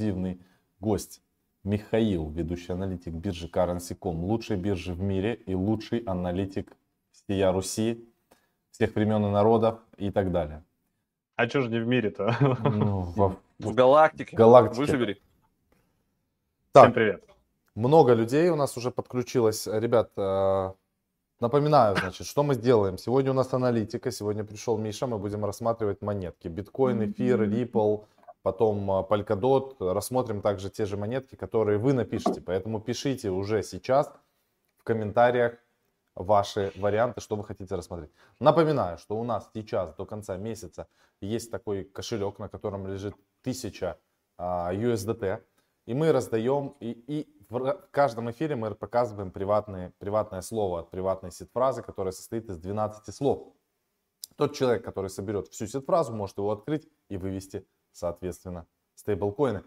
эксклюзивный гость. Михаил, ведущий аналитик биржи Currency.com, лучшей биржи в мире и лучший аналитик всея Руси, всех времен и народов и так далее. А что же не в мире-то? Ну, в, в галактике. Галактике. Выживели. Так, Всем привет. Много людей у нас уже подключилось. Ребят, э, напоминаю, значит, что мы сделаем. Сегодня у нас аналитика, сегодня пришел Миша, мы будем рассматривать монетки. Биткоин, эфир, Ripple, потом а, Polkadot. Рассмотрим также те же монетки, которые вы напишите. Поэтому пишите уже сейчас в комментариях ваши варианты, что вы хотите рассмотреть. Напоминаю, что у нас сейчас до конца месяца есть такой кошелек, на котором лежит 1000 а, USDT. И мы раздаем, и, и в каждом эфире мы показываем приватные, приватное слово от приватной сет-фразы, которая состоит из 12 слов. Тот человек, который соберет всю сет-фразу, может его открыть и вывести соответственно, стейблкоины.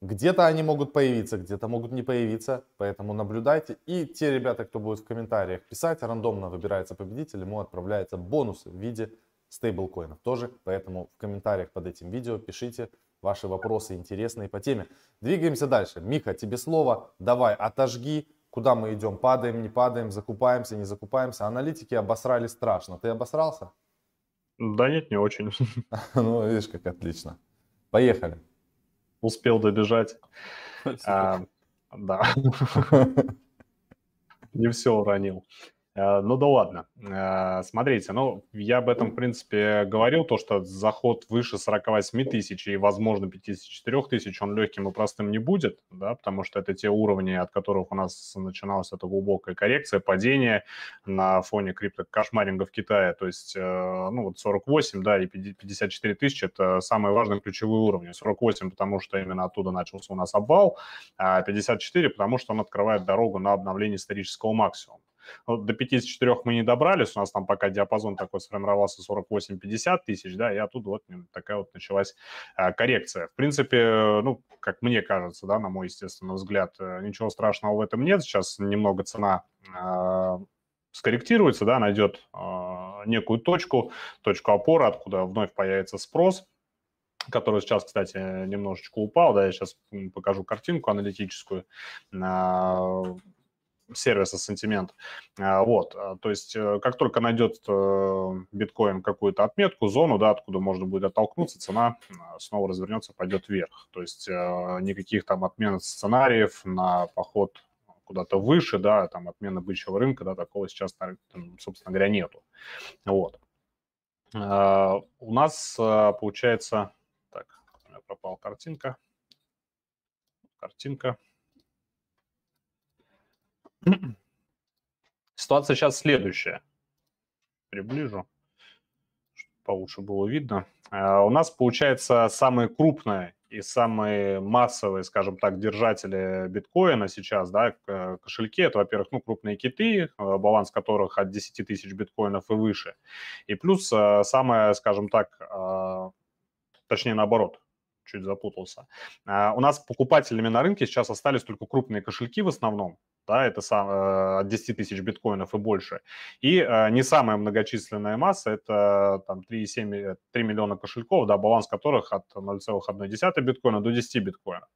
Где-то они могут появиться, где-то могут не появиться, поэтому наблюдайте. И те ребята, кто будет в комментариях писать, рандомно выбирается победитель, ему отправляется бонус в виде стейблкоинов тоже. Поэтому в комментариях под этим видео пишите ваши вопросы интересные по теме. Двигаемся дальше. Миха, тебе слово. Давай, отожги, куда мы идем. Падаем, не падаем, закупаемся, не закупаемся. Аналитики обосрали страшно. Ты обосрался? Да нет, не очень. Ну, видишь, как отлично. Поехали. Успел добежать. А, да. Не все уронил. Э, ну да ладно. Э, смотрите, ну я об этом, в принципе, говорил, то, что заход выше 48 тысяч и, возможно, 54 тысяч, он легким и простым не будет, да, потому что это те уровни, от которых у нас начиналась эта глубокая коррекция, падение на фоне криптокошмаринга в Китае, то есть, э, ну вот 48, да, и 54 тысячи – это самые важные ключевые уровни. 48, потому что именно оттуда начался у нас обвал, а 54, потому что он открывает дорогу на обновление исторического максимума. До 54 мы не добрались, у нас там пока диапазон такой сформировался 48-50 тысяч, да, и оттуда вот такая вот началась а, коррекция. В принципе, ну, как мне кажется, да, на мой естественный взгляд, э, ничего страшного в этом нет. Сейчас немного цена э, скорректируется, да, найдет э, некую точку, точку опоры, откуда вновь появится спрос, который сейчас, кстати, немножечко упал, да, я сейчас покажу картинку аналитическую, сервиса сентимент. А, вот, а, то есть э, как только найдет э, биткоин какую-то отметку, зону, да, откуда можно будет оттолкнуться, цена а, снова развернется, пойдет вверх. То есть э, никаких там отмен сценариев на поход куда-то выше, да, там отмена бычьего рынка, да, такого сейчас, собственно говоря, нету. Вот. У нас получается, так, пропала картинка, картинка. Ситуация сейчас следующая. Приближу, чтобы получше было видно. А, у нас получается самые крупные и самые массовые, скажем так, держатели биткоина сейчас, да, кошельки, это, во-первых, ну, крупные киты, а, баланс которых от 10 тысяч биткоинов и выше. И плюс а, самое, скажем так, точнее наоборот, чуть запутался. У нас покупателями на рынке сейчас остались только крупные кошельки в основном, да, это сам, э, от 10 тысяч биткоинов и больше. И э, не самая многочисленная масса, это там 3,7, 3 миллиона кошельков, да, баланс которых от 0,1 биткоина до 10 биткоинов.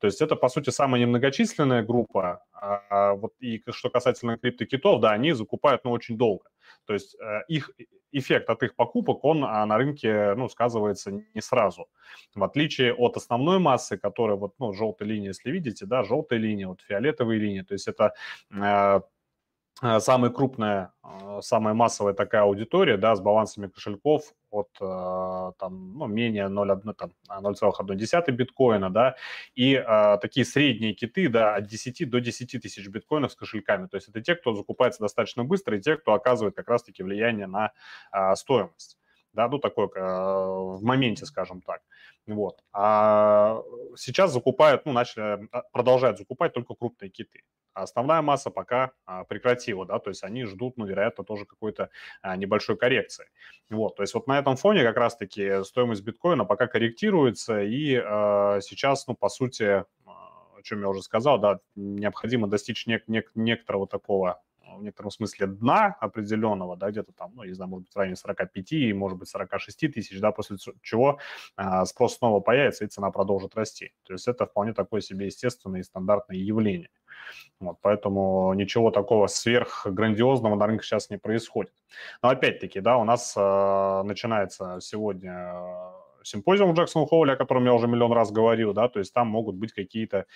То есть это, по сути, самая немногочисленная группа. А вот и что касательно криптокитов, да, они закупают, ну, очень долго. То есть э, их эффект от их покупок, он а, на рынке, ну, сказывается не сразу. В отличие от основной массы, которая вот, ну, желтая линия, если видите, да, желтая линия, вот фиолетовые линии, то есть это э, Э, самая крупная, э, самая массовая такая аудитория, да, с балансами кошельков от э, там, ну, менее 0,1, там, 0,1 биткоина, да, и а, такие средние киты, да, от 10 до 10 тысяч биткоинов с кошельками. То есть это те, кто закупается достаточно быстро, и те, кто оказывает как раз-таки влияние на а, стоимость да, ну такое в моменте, скажем так. Вот. А сейчас закупают, ну, начали, продолжают закупать только крупные киты основная масса пока а, прекратила, да, то есть они ждут, ну, вероятно, тоже какой-то а, небольшой коррекции. Вот, то есть вот на этом фоне как раз-таки стоимость биткоина пока корректируется, и а, сейчас, ну, по сути, о чем я уже сказал, да, необходимо достичь нек- нек- некоторого такого в некотором смысле дна определенного, да, где-то там, ну, не знаю, может быть, в районе 45, может быть, 46 тысяч, да, после чего а, спрос снова появится и цена продолжит расти. То есть это вполне такое себе естественное и стандартное явление. Вот, поэтому ничего такого сверхграндиозного на рынке сейчас не происходит. Но опять-таки, да, у нас э, начинается сегодня симпозиум Джексон Холле, о котором я уже миллион раз говорил, да, то есть там могут быть какие-то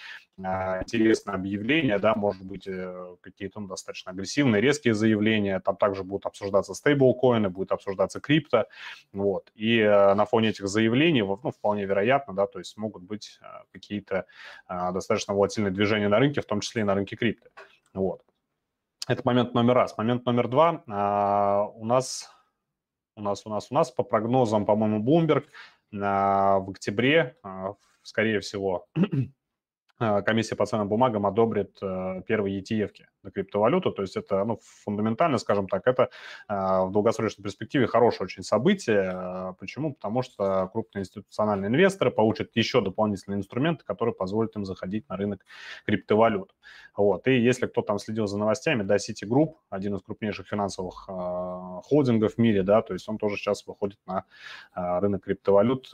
а, интересные объявления, да, может быть, э, какие-то ну, достаточно агрессивные, резкие заявления, там также будут обсуждаться стейблкоины, будет обсуждаться крипто, вот, и э, на фоне этих заявлений, ну, вполне вероятно, да, то есть могут быть э, какие-то э, достаточно волатильные движения на рынке, в том числе и на рынке крипто, вот. Это момент номер раз. Момент номер два. А, у нас у нас, у нас, у нас по прогнозам, по-моему, Bloomberg в октябре, а, скорее всего, комиссия по ценным бумагам одобрит э, первые ETF на криптовалюту. То есть это ну, фундаментально, скажем так, это а, в долгосрочной перспективе хорошее очень событие. Почему? Потому что крупные институциональные инвесторы получат еще дополнительные инструменты, которые позволят им заходить на рынок криптовалют. Вот. И если кто там следил за новостями, да, Citigroup, один из крупнейших финансовых холдингов в мире, да, то есть он тоже сейчас выходит на рынок криптовалют,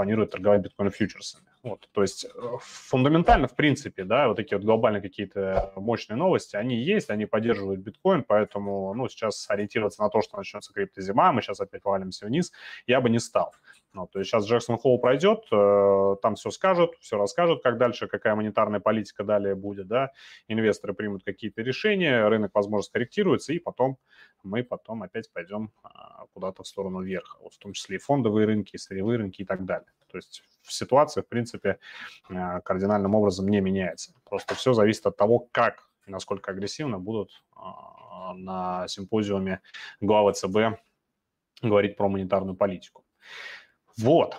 планирует торговать биткоин-фьючерсами. Вот, то есть э, фундаментально, в принципе, да, вот такие вот глобальные какие-то мощные новости, они есть, они поддерживают биткоин, поэтому, ну, сейчас ориентироваться на то, что начнется криптозима, мы сейчас опять валимся вниз, я бы не стал. Ну, то есть сейчас Джексон Холл пройдет, э, там все скажут, все расскажут, как дальше, какая монетарная политика далее будет, да, инвесторы примут какие-то решения, рынок, возможно, скорректируется, и потом мы потом опять пойдем а, куда-то в сторону вверха, вот в том числе и фондовые рынки, и сырьевые рынки и так далее. То есть ситуация, в принципе, э, кардинальным образом не меняется. Просто все зависит от того, как и насколько агрессивно будут а, на симпозиуме главы ЦБ говорить про монетарную политику. Вот.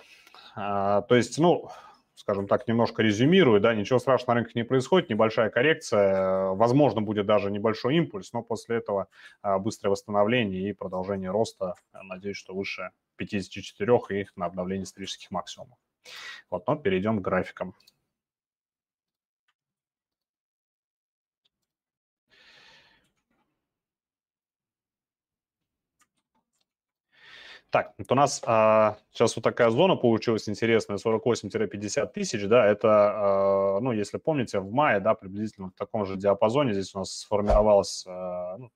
А, то есть, ну, скажем так, немножко резюмирую, да, ничего страшного на рынке не происходит, небольшая коррекция, возможно, будет даже небольшой импульс, но после этого а, быстрое восстановление и продолжение роста, надеюсь, что выше 54 и на обновление исторических максимумов. Вот, но перейдем к графикам. Так, вот у нас а, сейчас вот такая зона получилась интересная, 48-50 тысяч, да, это, а, ну, если помните, в мае, да, приблизительно в таком же диапазоне здесь у нас сформировалась, а, ну,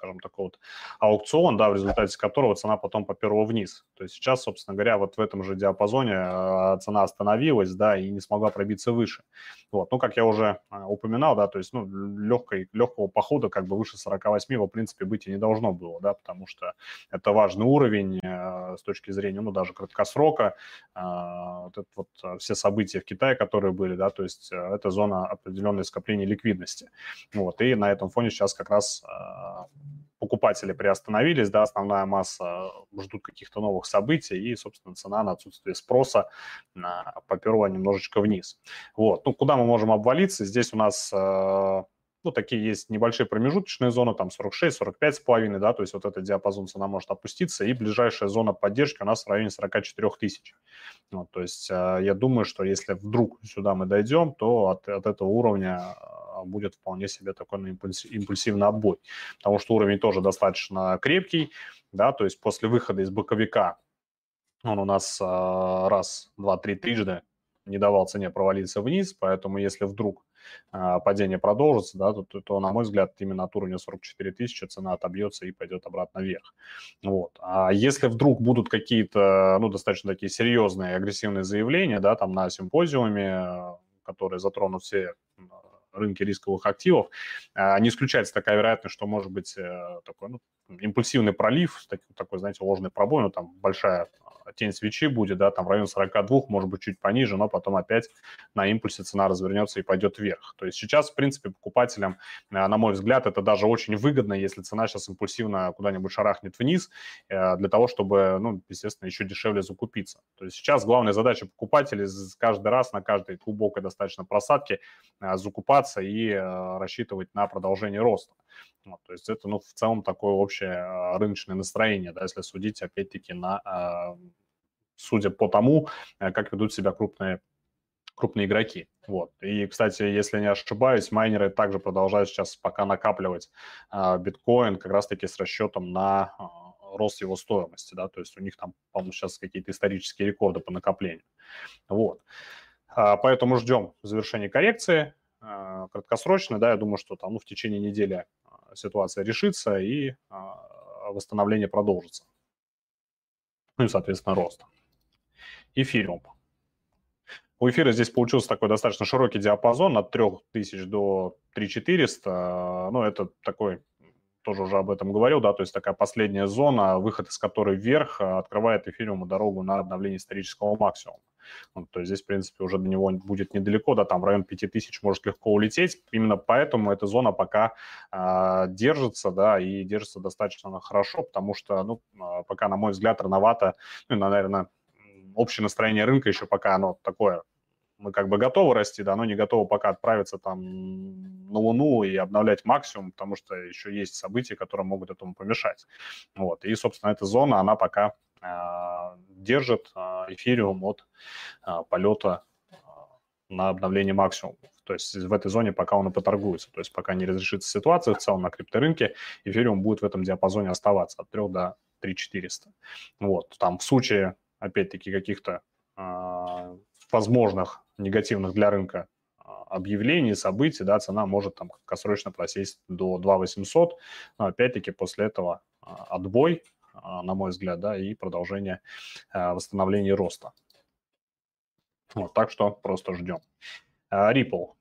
скажем, такой вот аукцион, да, в результате которого цена потом поперла вниз. То есть сейчас, собственно говоря, вот в этом же диапазоне э, цена остановилась, да, и не смогла пробиться выше. Вот, ну, как я уже э, упоминал, да, то есть, ну, легкой, легкого похода как бы выше 48 его, в принципе, быть и не должно было, да, потому что это важный уровень э, с точки зрения, ну, даже краткосрока, вот это вот все события в Китае, которые были, да, то есть это зона определенной скопления ликвидности. Вот, и на этом фоне сейчас как раз покупатели приостановились, да, основная масса ждут каких-то новых событий, и, собственно, цена на отсутствие спроса поперла немножечко вниз. Вот, ну, куда мы можем обвалиться? Здесь у нас ну, такие есть небольшие промежуточные зоны, там 46, 45 с половиной, да, то есть вот этот диапазон цена может опуститься, и ближайшая зона поддержки у нас в районе 44 тысяч. Вот, то есть э, я думаю, что если вдруг сюда мы дойдем, то от, от этого уровня будет вполне себе такой ну, импульсивный отбой, потому что уровень тоже достаточно крепкий, да, то есть после выхода из боковика он у нас а, раз, два, три трижды не давал цене провалиться вниз, поэтому если вдруг а, падение продолжится, да, то, то, на мой взгляд, именно от уровня 44 тысячи цена отобьется и пойдет обратно вверх. Вот. А если вдруг будут какие-то, ну, достаточно такие серьезные агрессивные заявления, да, там на симпозиуме, которые затронут все рынке рисковых активов, а, не исключается такая вероятность, что может быть э, такой ну, импульсивный пролив, такой, знаете, ложный пробой, ну, там большая тень свечи будет, да, там в районе 42, может быть, чуть пониже, но потом опять на импульсе цена развернется и пойдет вверх. То есть сейчас, в принципе, покупателям, э, на мой взгляд, это даже очень выгодно, если цена сейчас импульсивно куда-нибудь шарахнет вниз, э, для того, чтобы, ну, естественно, еще дешевле закупиться. То есть сейчас главная задача покупателей каждый раз на каждой глубокой достаточно просадке э, закупаться и рассчитывать на продолжение роста. Вот, то есть это, ну, в целом такое общее рыночное настроение, да, если судить, опять-таки, на судя по тому, э, как ведут себя крупные, крупные игроки. Вот. И, кстати, если не ошибаюсь, майнеры также продолжают сейчас пока накапливать а, биткоин как раз-таки с расчетом на а, рост его стоимости, да, то есть у них там, по-моему, сейчас какие-то исторические рекорды по накоплению. Вот. А, поэтому ждем завершения коррекции краткосрочно, да, я думаю, что там ну, в течение недели ситуация решится и восстановление продолжится. Ну и, соответственно, рост. Эфириум. У эфира здесь получился такой достаточно широкий диапазон от 3000 до 3400. Ну, это такой, тоже уже об этом говорил, да, то есть такая последняя зона, выход из которой вверх а, открывает эфириуму дорогу на обновление исторического максимума. Ну, то есть здесь, в принципе, уже до него будет недалеко, да, там в район 5000 может легко улететь. Именно поэтому эта зона пока э, держится, да, и держится достаточно хорошо, потому что, ну, а, пока, на мой взгляд, рановато, ну, наверное, общее настроение рынка еще пока оно такое мы как бы готовы расти, да, но не готовы пока отправиться там на Луну и обновлять максимум, потому что еще есть события, которые могут этому помешать. Вот. И, собственно, эта зона, она пока э, держит э, эфириум от э, полета на обновление максимума. То есть в этой зоне пока он и поторгуется. То есть пока не разрешится ситуация в целом на крипторынке, эфириум будет в этом диапазоне оставаться от 3 до 3400. Вот. Там в случае, опять-таки, каких-то возможных негативных для рынка а, объявлений, событий, да, цена может там краткосрочно просесть до 2 800, но опять-таки после этого а, отбой, а, на мой взгляд, да, и продолжение восстановления роста. Вот, так что просто ждем. Ripple.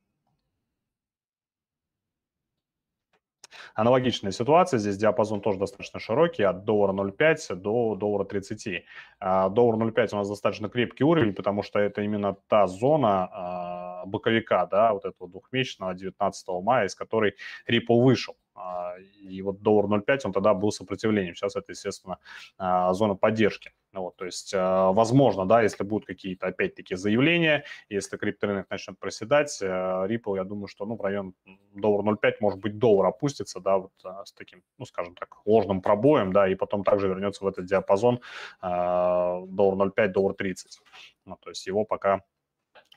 Аналогичная ситуация, здесь диапазон тоже достаточно широкий, от доллара 0,5 до доллара 30. А, доллар 0,5 у нас достаточно крепкий уровень, потому что это именно та зона а, боковика, да, вот этого двухмесячного 19 мая, из которой Ripple вышел. А, и вот доллар 0,5, он тогда был сопротивлением. Сейчас это, естественно, зона поддержки. Вот, то есть, а, возможно, да, если будут какие-то, опять-таки, заявления, если крипторынок начнет проседать, Ripple, я думаю, что, ну, в район доллар 0,5, может быть, доллар опустится, да, вот с таким, ну, скажем так, ложным пробоем, да, и потом также вернется в этот диапазон доллар 0,5, доллар 30. Ну, то есть его пока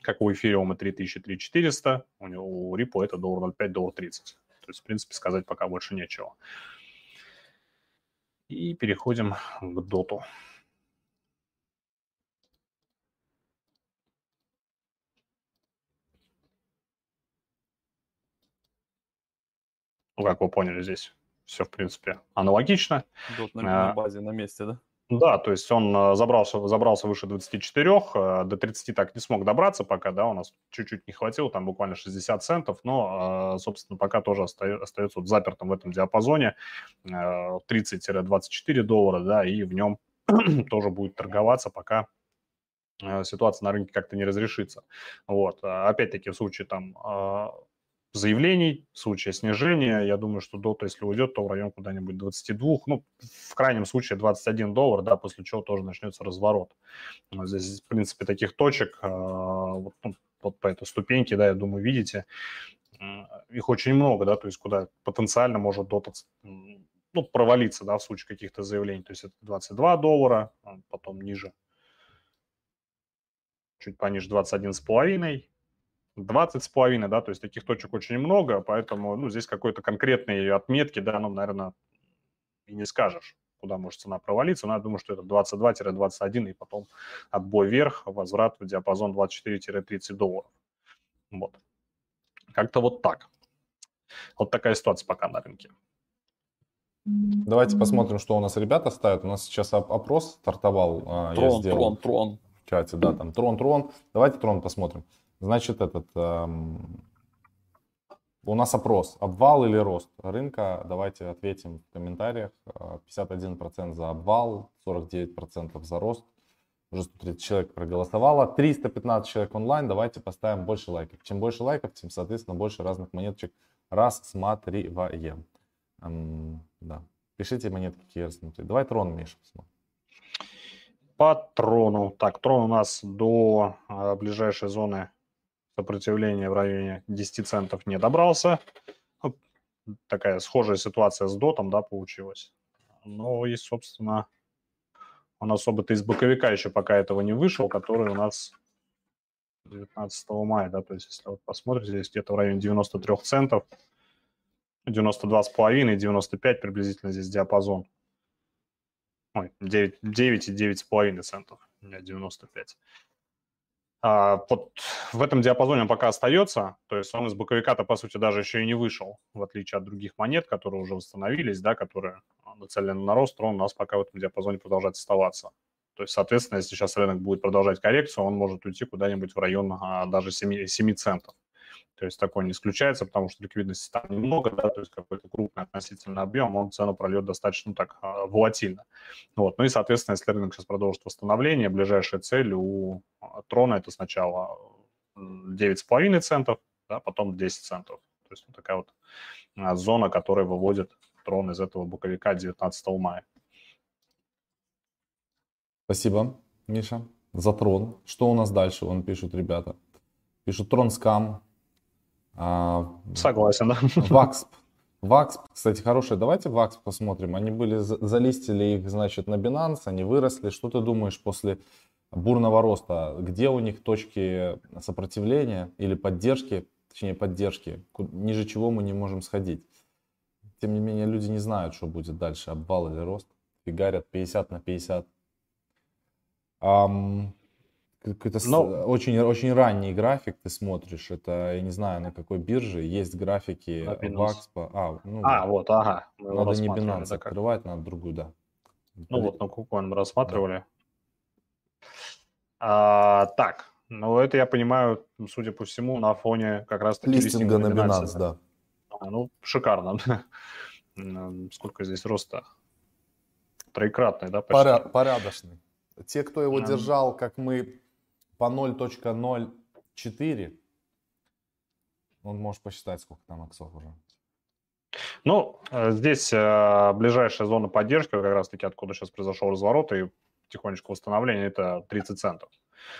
как у эфириума 3000-3400, у него у Ripple это доллар 0,5, доллар 30. То есть, в принципе, сказать пока больше нечего. И переходим к доту. Ну, как вы поняли, здесь все, в принципе, аналогично. Дот на, на базе, на месте, да? Да, то есть он э, забрался, забрался выше 24, э, до 30 так не смог добраться пока, да, у нас чуть-чуть не хватило, там буквально 60 центов, но, э, собственно, пока тоже остается вот запертым в этом диапазоне 30-24 доллара, да, и в нем тоже будет торговаться, пока ситуация на рынке как-то не разрешится. Вот, опять-таки в случае там заявлений, в случае снижения, я думаю, что дота, если уйдет, то в район куда-нибудь 22, ну, в крайнем случае 21 доллар, да, после чего тоже начнется разворот. Здесь, в принципе, таких точек, а, вот, ну, вот по этой ступеньке, да, я думаю, видите, их очень много, да, то есть куда потенциально может дота ну, провалиться, да, в случае каких-то заявлений. То есть это 22 доллара, а потом ниже, чуть пониже 21,5, 20 с половиной, да, то есть таких точек очень много, поэтому, ну, здесь какой-то конкретной отметки, да, ну, наверное, и не скажешь, куда может цена провалиться, но я думаю, что это 22-21, и потом отбой вверх, возврат в диапазон 24-30 долларов. Вот. Как-то вот так. Вот такая ситуация пока на рынке. Давайте посмотрим, что у нас ребята ставят. У нас сейчас опрос стартовал. А, трон, трон, трон. В чате, да, там трон, трон. Давайте трон посмотрим. Значит, этот, эм, у нас опрос, обвал или рост рынка, давайте ответим в комментариях. 51% э, за обвал, 49% за рост. Уже 130 человек проголосовало, 315 человек онлайн, давайте поставим больше лайков. Чем больше лайков, тем, соответственно, больше разных монеточек рассматриваем. Эм, да. Пишите монетки, какие рассмотреть. Давай трон, Миша, посмотрим. По трону. Так, трон у нас до э, ближайшей зоны сопротивление в районе 10 центов не добрался. Ну, такая схожая ситуация с дотом, да, получилась. Но и, собственно, он особо-то из боковика еще пока этого не вышел, который у нас 19 мая, да, то есть если вот посмотрите, здесь где-то в районе 93 центов, 92,5 и 95 приблизительно здесь диапазон. Ой, 9, 9 и 9,5 центов, у меня 95. А, вот в этом диапазоне он пока остается, то есть он из боковика-то, по сути, даже еще и не вышел, в отличие от других монет, которые уже восстановились, да, которые нацелены на рост, он у нас пока в этом диапазоне продолжает оставаться. То есть, соответственно, если сейчас рынок будет продолжать коррекцию, он может уйти куда-нибудь в район а, даже 7, 7 центов. То есть такое не исключается, потому что ликвидности там немного, да, то есть какой-то крупный относительно объем, он цену прольет достаточно так а, волатильно. Вот. Ну и, соответственно, если рынок сейчас продолжит восстановление, ближайшая цель у а, Трона это сначала 9,5 центов, да, потом 10 центов. То есть вот такая вот а, зона, которая выводит Трон из этого боковика 19 мая. Спасибо, Миша, за трон. Что у нас дальше? Он пишут ребята. Пишут трон скам. А, Согласен, да. Ваксп. Ваксп, кстати, хорошие. Давайте Ваксп посмотрим. Они были, залистили их, значит, на Binance, они выросли. Что ты думаешь после бурного роста? Где у них точки сопротивления или поддержки, точнее поддержки, ниже чего мы не можем сходить? Тем не менее, люди не знают, что будет дальше, обвал или рост. Фигарят 50 на 50. Um, какой-то Но... Ну очень, очень ранний график ты смотришь. Это, я не знаю, на какой бирже. Есть графики Вакспа. А, ну, а, вот, ага. надо не Binance открывать, надо другую, да. Ну вот, на Кукон мы рассматривали. Да. А, так, ну это я понимаю, судя по всему, на фоне как раз таки листинга на Binance, да. А, ну, шикарно. Сколько здесь роста? Троекратный, да, почти? Поря- порядочный. Те, кто его держал, как мы, по 0.04, он может посчитать, сколько там иксов уже. Ну, э, здесь э, ближайшая зона поддержки, как раз-таки откуда сейчас произошел разворот и потихонечку восстановление, это 30 центов.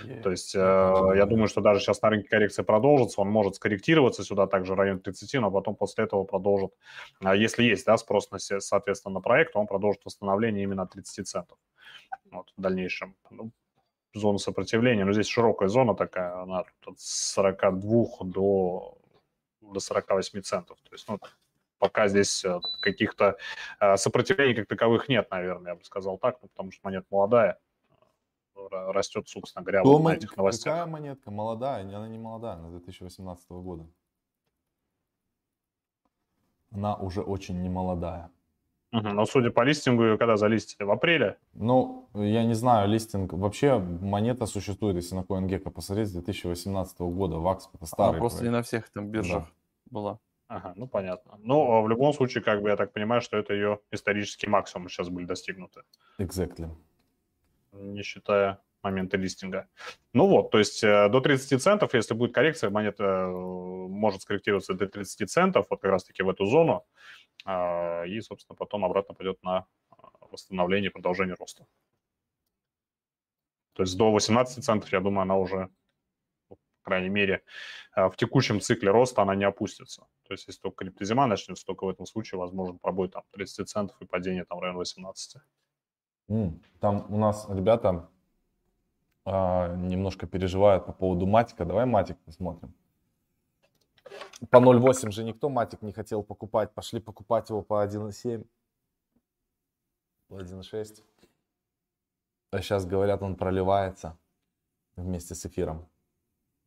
Yeah. То есть э, я думаю, что даже сейчас на рынке коррекция продолжится, он может скорректироваться сюда также в район 30, но потом после этого продолжит, э, если есть да, спрос, на, соответственно, на проект, он продолжит восстановление именно от 30 центов вот, в дальнейшем. Ну, зона сопротивления, но здесь широкая зона такая, она от 42 до, до 48 центов. То есть, ну, пока здесь э, каких-то э, сопротивлений как таковых нет, наверное, я бы сказал так, ну, потому что монета молодая, растет, собственно говоря, вот на этих новостях. Какая монетка? Молодая? Она не молодая, она 2018 года. Она уже очень немолодая. Угу. Но судя по листингу, когда залистили? В апреле? Ну, я не знаю, листинг. Вообще монета существует, если на CoinGecko посмотреть, с 2018 года. Вакс это старый Она просто проект. не на всех там биржах да. была. Ага, ну понятно. Но в любом случае, как бы я так понимаю, что это ее исторический максимум сейчас были достигнуты. Exactly. Не считая момента листинга. Ну вот, то есть э, до 30 центов, если будет коррекция, монета э, может скорректироваться до 30 центов, вот как раз-таки в эту зону. А, и, собственно, потом обратно пойдет на а, восстановление и продолжение роста. То есть до 18 центов, я думаю, она уже, по крайней мере, а, в текущем цикле роста она не опустится. То есть если только криптозима начнется, только в этом случае возможен пробой там 30 центов и падение там в район 18. Там у нас ребята немножко переживают по поводу матика. Давай матик посмотрим. По 0.8 же никто матик не хотел покупать. Пошли покупать его по 1.7. По 1.6. А сейчас говорят, он проливается вместе с эфиром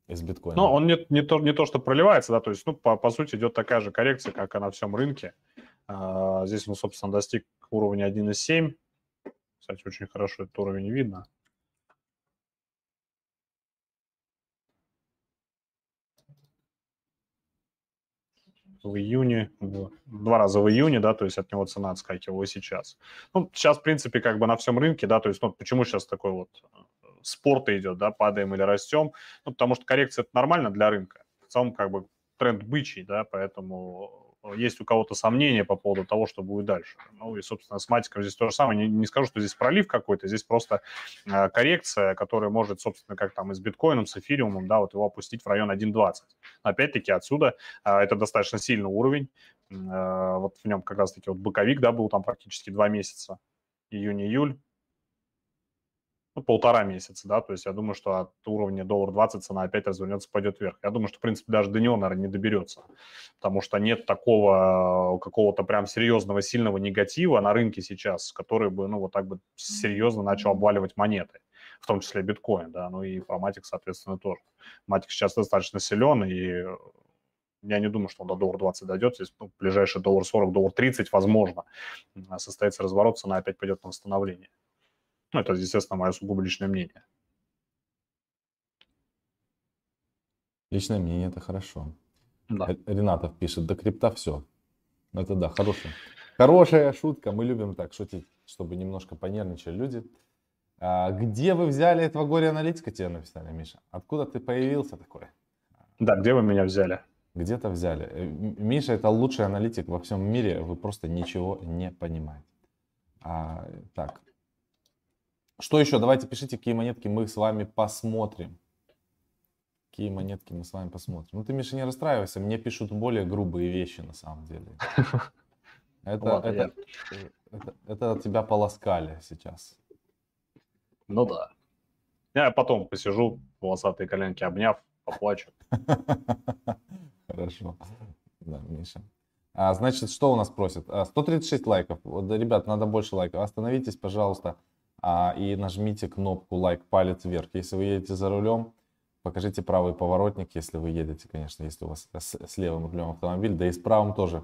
из биткоина. Ну, он не, не, то, не то, что проливается, да, то есть, ну, по, по сути, идет такая же коррекция, как и на всем рынке. А, здесь он, собственно, достиг уровня 1.7. Кстати, очень хорошо этот уровень видно. В июне, в, два раза в июне, да, то есть от него цена отскакивала сейчас. Ну, сейчас, в принципе, как бы на всем рынке, да, то есть, ну, почему сейчас такой вот э, спорт идет, да, падаем или растем? Ну, потому что коррекция это нормально для рынка. В целом, как бы тренд бычий, да, поэтому есть у кого-то сомнения по поводу того, что будет дальше. Ну и, собственно, с матиком здесь то же самое. Не, не скажу, что здесь пролив какой-то, здесь просто э, коррекция, которая может, собственно, как там и с биткоином, с эфириумом, да, вот его опустить в район 1.20. Опять-таки отсюда э, это достаточно сильный уровень. Э, вот в нем как раз-таки вот боковик, да, был там практически два месяца, июнь-июль. Ну, полтора месяца, да, то есть я думаю, что от уровня доллар 20 цена опять развернется, пойдет вверх. Я думаю, что, в принципе, даже до него, наверное, не доберется, потому что нет такого какого-то прям серьезного, сильного негатива на рынке сейчас, который бы, ну, вот так бы серьезно начал обваливать монеты, в том числе биткоин, да, ну и про Матик, соответственно, тоже. Матик сейчас достаточно силен, и я не думаю, что он до доллара 20 дойдет. Здесь ну, ближайший доллар 40, доллар 30, возможно, состоится разворот, цена опять пойдет на восстановление. Ну, это, естественно, мое сугубо личное мнение. Личное мнение – это хорошо. Да. Ренатов пишет, до крипта все. Это да, хорошая. Хорошая шутка. Мы любим так шутить, чтобы немножко понервничали люди. А, где вы взяли этого горе-аналитика, тебе написали, Миша? Откуда ты появился такой? Да, где вы меня взяли? Где-то взяли. Э, Миша это лучший аналитик во всем мире, вы просто ничего не понимаете. А, так, что еще? Давайте пишите, какие монетки мы с вами посмотрим. Какие монетки мы с вами посмотрим. Ну ты, Миша, не расстраивайся. Мне пишут более грубые вещи на самом деле. Это, это, это, это тебя полоскали сейчас. Ну да. Я потом посижу, волосатые коленки обняв, поплачу. Хорошо. Да, Миша. А, значит, что у нас просят? 136 а, лайков. Вот, ребят, надо больше лайков. Остановитесь, пожалуйста а, и нажмите кнопку лайк, палец вверх. Если вы едете за рулем, покажите правый поворотник, если вы едете, конечно, если у вас с, с левым рулем автомобиль, да и с правым тоже.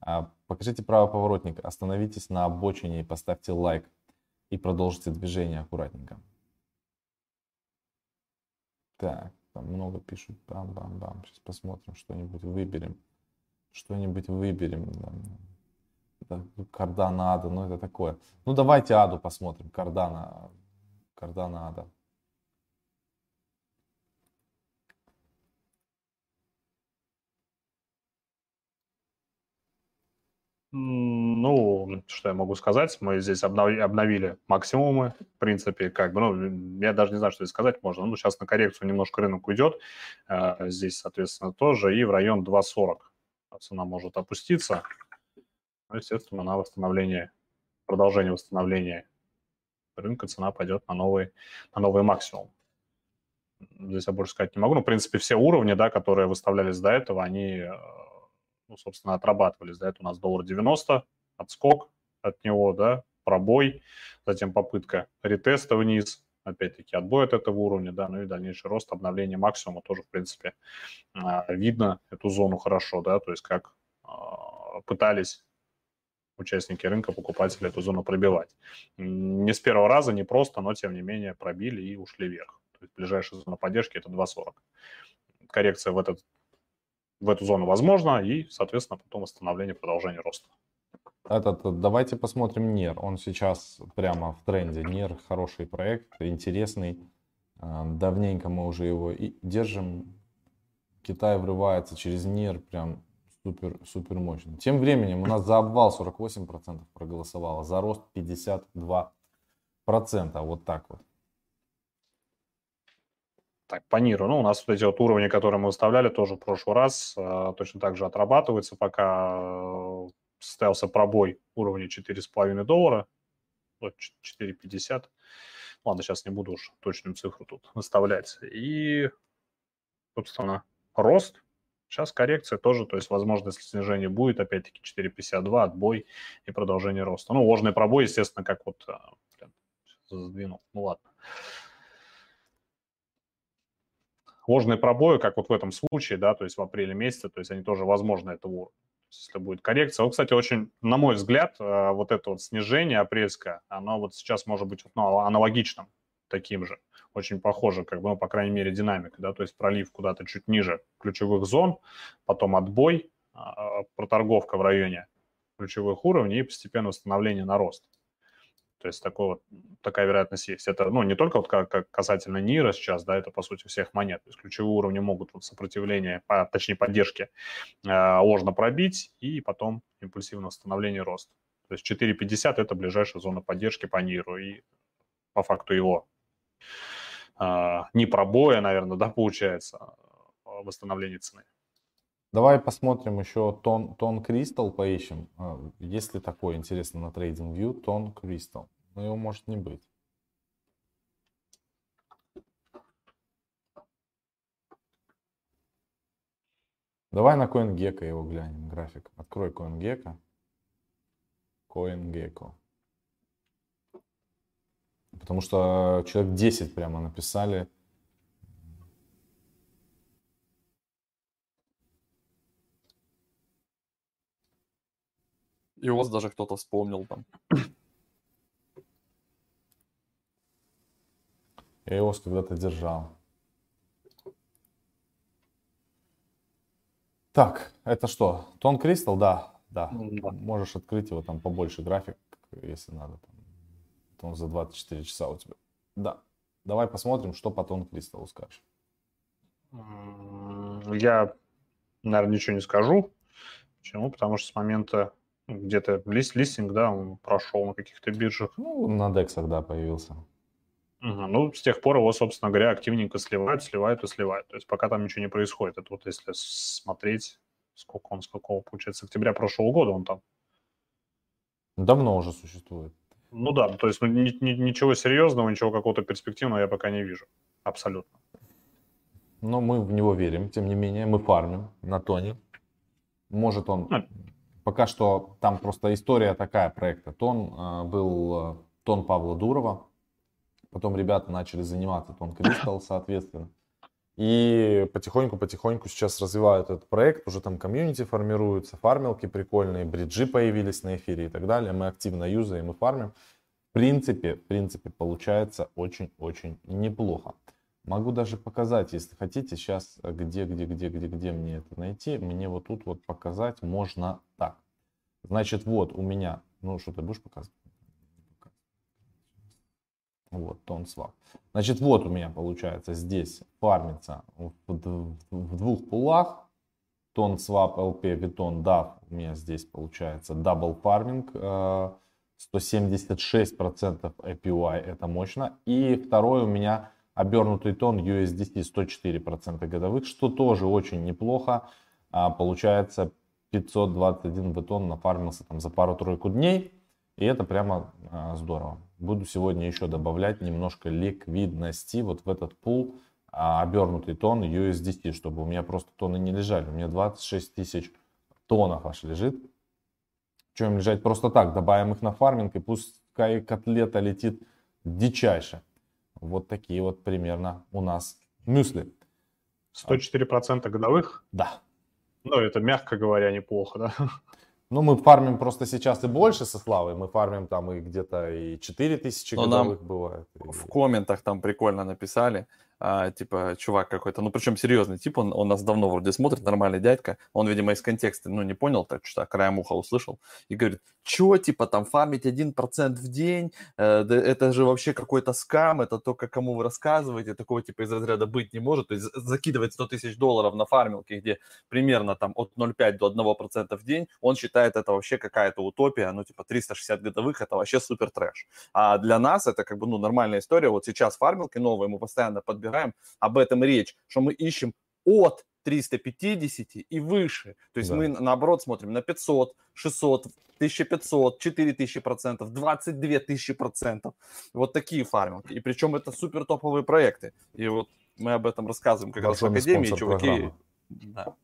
А, покажите правый поворотник, остановитесь на обочине и поставьте лайк. И продолжите движение аккуратненько. Так, там много пишут. Бам-бам-бам. Сейчас посмотрим, что-нибудь выберем. Что-нибудь выберем. Это Кардана Ада, ну это такое. Ну давайте Аду посмотрим. Кардана. Кардана Ада. Ну, что я могу сказать? Мы здесь обнови, обновили максимумы, в принципе, как бы, ну, я даже не знаю, что здесь сказать можно. Ну, сейчас на коррекцию немножко рынок уйдет. Э, здесь, соответственно, тоже. И в район 2.40 цена может опуститься ну, естественно, на восстановление, продолжение восстановления рынка цена пойдет на новый, на новый максимум. Здесь я больше сказать не могу. Но, в принципе, все уровни, да, которые выставлялись до этого, они, э, ну, собственно, отрабатывались. Да, это у нас доллар 90, отскок от него, да, пробой, затем попытка ретеста вниз, опять-таки отбой от этого уровня, да, ну и дальнейший рост, обновление максимума тоже, в принципе, э, видно эту зону хорошо, да, то есть как э, пытались участники рынка, покупатели эту зону пробивать. Не с первого раза, не просто, но тем не менее пробили и ушли вверх. То есть ближайшая зона поддержки это 2.40. Коррекция в, этот, в эту зону возможна и, соответственно, потом восстановление, продолжение роста. Этот, давайте посмотрим НИР. Он сейчас прямо в тренде. НИР хороший проект, интересный. А, давненько мы уже его и держим. Китай врывается через НИР прям супер, супер мощно. Тем временем у нас за обвал 48% проголосовало, за рост 52%. Вот так вот. Так, по НИРу. Ну, у нас вот эти вот уровни, которые мы выставляли тоже в прошлый раз, э, точно так же отрабатываются, пока э, состоялся пробой уровня 4,5 доллара, вот 4,50. Ладно, сейчас не буду уж точную цифру тут выставлять. И, собственно, рост Сейчас коррекция тоже, то есть, возможно, если снижение будет, опять-таки 4,52, отбой и продолжение роста. Ну, ложный пробой, естественно, как вот... А, блин, задвинул, ну ладно. Ложные пробои, как вот в этом случае, да, то есть в апреле месяце, то есть они тоже возможны этого. Если будет коррекция. Вот, кстати, очень, на мой взгляд, а, вот это вот снижение апрельское, оно вот сейчас может быть ну, аналогичным таким же очень похоже, как бы, ну, по крайней мере, динамика, да, то есть пролив куда-то чуть ниже ключевых зон, потом отбой, а, проторговка в районе ключевых уровней и постепенно восстановление на рост. То есть такой вот, такая вероятность есть. Это ну, не только вот как, как касательно НИРа сейчас, да, это по сути всех монет. То есть ключевые уровни могут вот сопротивление, по, точнее поддержки э, ложно пробить и потом импульсивное восстановление роста. То есть 4.50 это ближайшая зона поддержки по НИРу и по факту его а, а, не пробоя, наверное, да, получается, а, восстановление цены. Давай посмотрим еще тон, тон кристалл поищем. А, есть ли такое интересно на TradingView тон кристалл? Но его может не быть. Давай на CoinGecko его глянем, график. Открой CoinGecko. CoinGecko. Потому что человек 10 прямо написали. И у вас даже кто-то вспомнил там. Я его когда-то держал. Так, это что? Тон Кристалл? Да, да. Да. Можешь открыть его там побольше график, если надо. Там, он за 24 часа у тебя. Да. Давай посмотрим, что по Тон Кристаллу скажешь. Я, наверное, ничего не скажу. Почему? Потому что с момента где-то лист, листинг, да, он прошел на каких-то биржах. Ну, на дексах, да, появился. Мгм. Ну, с тех пор его, собственно говоря, активненько сливают, сливают и сливают. То есть пока там ничего не происходит. Это вот если смотреть, сколько он, с какого, получается, октября прошлого года он там. Давно уже существует. Ну да, то есть ну, ни- ни- ничего серьезного, ничего какого-то перспективного я пока не вижу. Абсолютно. Но мы в него верим, тем не менее, мы фармим на тоне. Может он... Ну. Пока что там просто история такая проекта. Тон э, был э, тон Павла Дурова. Потом ребята начали заниматься тон Кристалл, соответственно. И потихоньку-потихоньку сейчас развивают этот проект. Уже там комьюнити формируется, фармилки прикольные, бриджи появились на эфире и так далее. Мы активно юзаем и фармим. В принципе, в принципе, получается очень-очень неплохо. Могу даже показать, если хотите, сейчас где, где, где, где, где мне это найти. Мне вот тут вот показать можно так. Значит, вот у меня, ну что ты будешь показывать? Вот, TON Swap. Значит, вот у меня получается здесь фармится в, двух пулах. TON Swap, LP, бетон, DAF. У меня здесь получается double farming. э, 176% APY, это мощно. И второй у меня обернутый тон USDT 104% годовых, что тоже очень неплохо. А, Получается 521 бетон нафармился там за пару-тройку дней. И это прямо а, здорово. Буду сегодня еще добавлять немножко ликвидности вот в этот пул а, обернутый тон USDT, чтобы у меня просто тоны не лежали. У меня 26 тысяч тонов аж лежит. Им лежать просто так? Добавим их на фарминг и пускай котлета летит дичайше. Вот такие вот примерно у нас мюсли. 104% годовых, Да. ну, это, мягко говоря, неплохо, да? Ну, мы фармим просто сейчас и больше со Славой. Мы фармим там и где-то и 4000 Но нам годовых бывает. и- В комментах там прикольно написали, а, типа, чувак какой-то, ну, причем серьезный тип, он, он нас давно вроде смотрит, нормальный дядька, он, видимо, из контекста, ну, не понял, так что краем уха услышал, и говорит, чё, типа, там, фармить 1% в день, э, это же вообще какой-то скам, это только кому вы рассказываете, такого, типа, из разряда быть не может, то есть за- закидывать 100 тысяч долларов на фармилке, где примерно там от 0,5 до 1% в день, он считает это вообще какая-то утопия, ну, типа, 360 годовых, это вообще супер трэш. А для нас это как бы ну, нормальная история. Вот сейчас фармилки новые мы постоянно подбираем. Об этом речь, что мы ищем от 350 и выше. То есть Да. мы наоборот смотрим на 500, 600, 1500, 4000 процентов, 22 тысячи процентов. Вот такие фармилки. И причем это супер топовые проекты. И вот мы об этом рассказываем как раз в Академии, чуваки. программы. Да.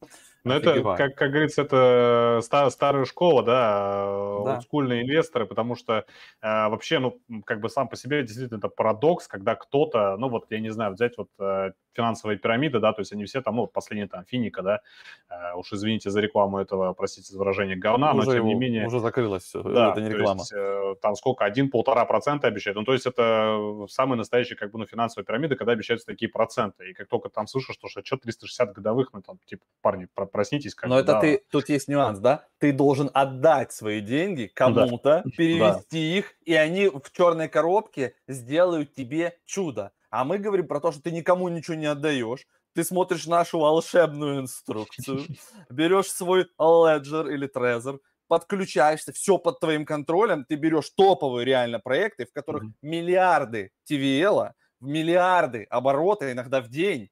Ну, это, как, как говорится, это ста- старая школа, да, Да. олдскульные инвесторы, потому что э, вообще, ну, как бы сам по себе действительно это парадокс, когда кто-то, ну, вот, я не знаю, взять вот э, финансовые пирамиды, да, то есть они все там, ну, вот последний там Финика, да, э, уж извините за рекламу этого, простите за выражение, говна, но уже, тем не его- менее... уже закрылось. Да, это не реклама. есть, э, там сколько, один-полтора процента обещают. Ну, то есть это самые настоящие, как бы, ну, финансовые пирамиды, когда обещаются такие проценты. И как только там слышишь, что, что 360 годовых, ну, там, типа, парни, про- проснитесь. Как Но это да. ты, тут есть нюанс, да? Ты должен отдать свои деньги кому-то, перевести их, и они в черной коробке сделают тебе чудо. А мы говорим про то, что ты никому ничего не отдаешь. Ты смотришь нашу волшебную инструкцию, берешь свой Ledger или Trezor, подключаешься, все под твоим контролем, ты берешь топовые реально проекты, в которых Мгм. миллиарды TVL, миллиарды оборота иногда в день,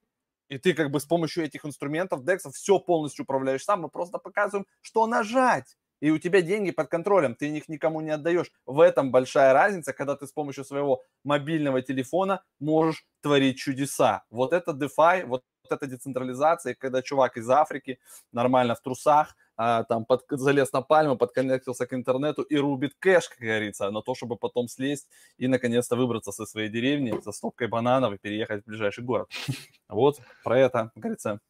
и ты как бы с помощью этих инструментов, дексов, все полностью управляешь сам. Мы просто показываем, что нажать. И у тебя деньги под контролем, ты их никому не отдаешь. В этом большая разница, когда ты с помощью своего мобильного телефона можешь творить чудеса. Вот это DeFi, вот эта децентрализация, когда чувак из Африки нормально в трусах, а, там под, залез на пальму, подконнектился к интернету и рубит кэш, как говорится, на то, чтобы потом слезть и наконец-то выбраться со своей деревни за стопкой бананов и переехать в ближайший город. Вот про это, говорится,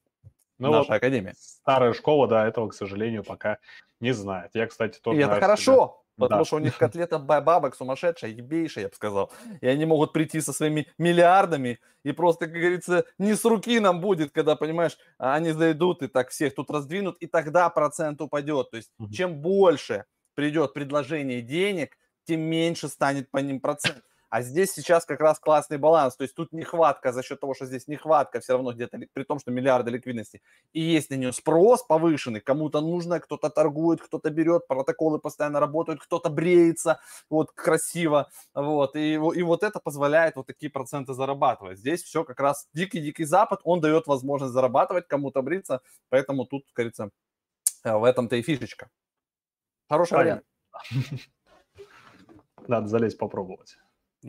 ну, наша вот академия. Старая школа, да, этого, к сожалению, пока не знает. Я, кстати, тоже... И это хорошо, Потому да. что у них котлета бабок сумасшедшая, ебейшая, я бы сказал. И они могут прийти со своими миллиардами, и просто, как говорится, не с руки нам будет, когда, понимаешь, они зайдут и так всех тут раздвинут, и тогда процент упадет. То есть, угу. чем больше придет предложение денег, тем меньше станет по ним процент. А здесь сейчас как раз классный баланс. То есть тут нехватка за счет того, что здесь нехватка все равно где-то, при том, что миллиарды ликвидности. И есть на нее спрос повышенный. Кому-то нужно, кто-то торгует, кто-то берет, протоколы постоянно работают, кто-то бреется вот красиво. Вот. И, и вот это позволяет вот такие проценты зарабатывать. Здесь все как раз дикий-дикий запад, он дает возможность зарабатывать, кому-то бриться. Поэтому тут, как говорится, э, в этом-то и фишечка. Хороший вариант. Надо залезть попробовать.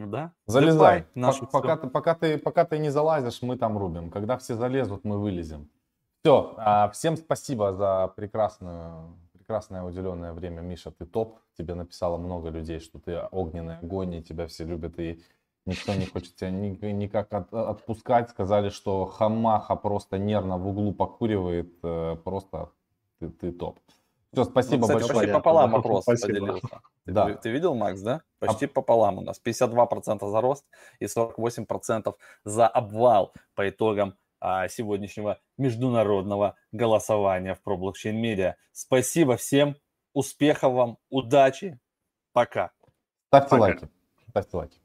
Да. Залезай. Нашу пока, ты, пока, ты, пока ты не залазишь, мы там рубим. Когда все залезут, мы вылезем. Все. А, всем спасибо за прекрасную, прекрасное уделенное время. Миша, ты топ. Тебе написало много людей, что ты огненный огонь, и тебя все любят. И никто не хочет тебя ни, никак от, отпускать. Сказали, что Хамаха просто нервно в углу покуривает. Э, просто ты, ты топ. Все, спасибо ну, кстати, большое. Почти пополам вопрос поделился. Да. Ты, ты видел, Макс, да? Почти а... пополам у нас. 52% за рост и 48% за обвал по итогам а, сегодняшнего международного голосования в ProBlockchain Media. Спасибо всем, успехов вам, удачи, пока. Ставьте пока. лайки. Ставьте лайки.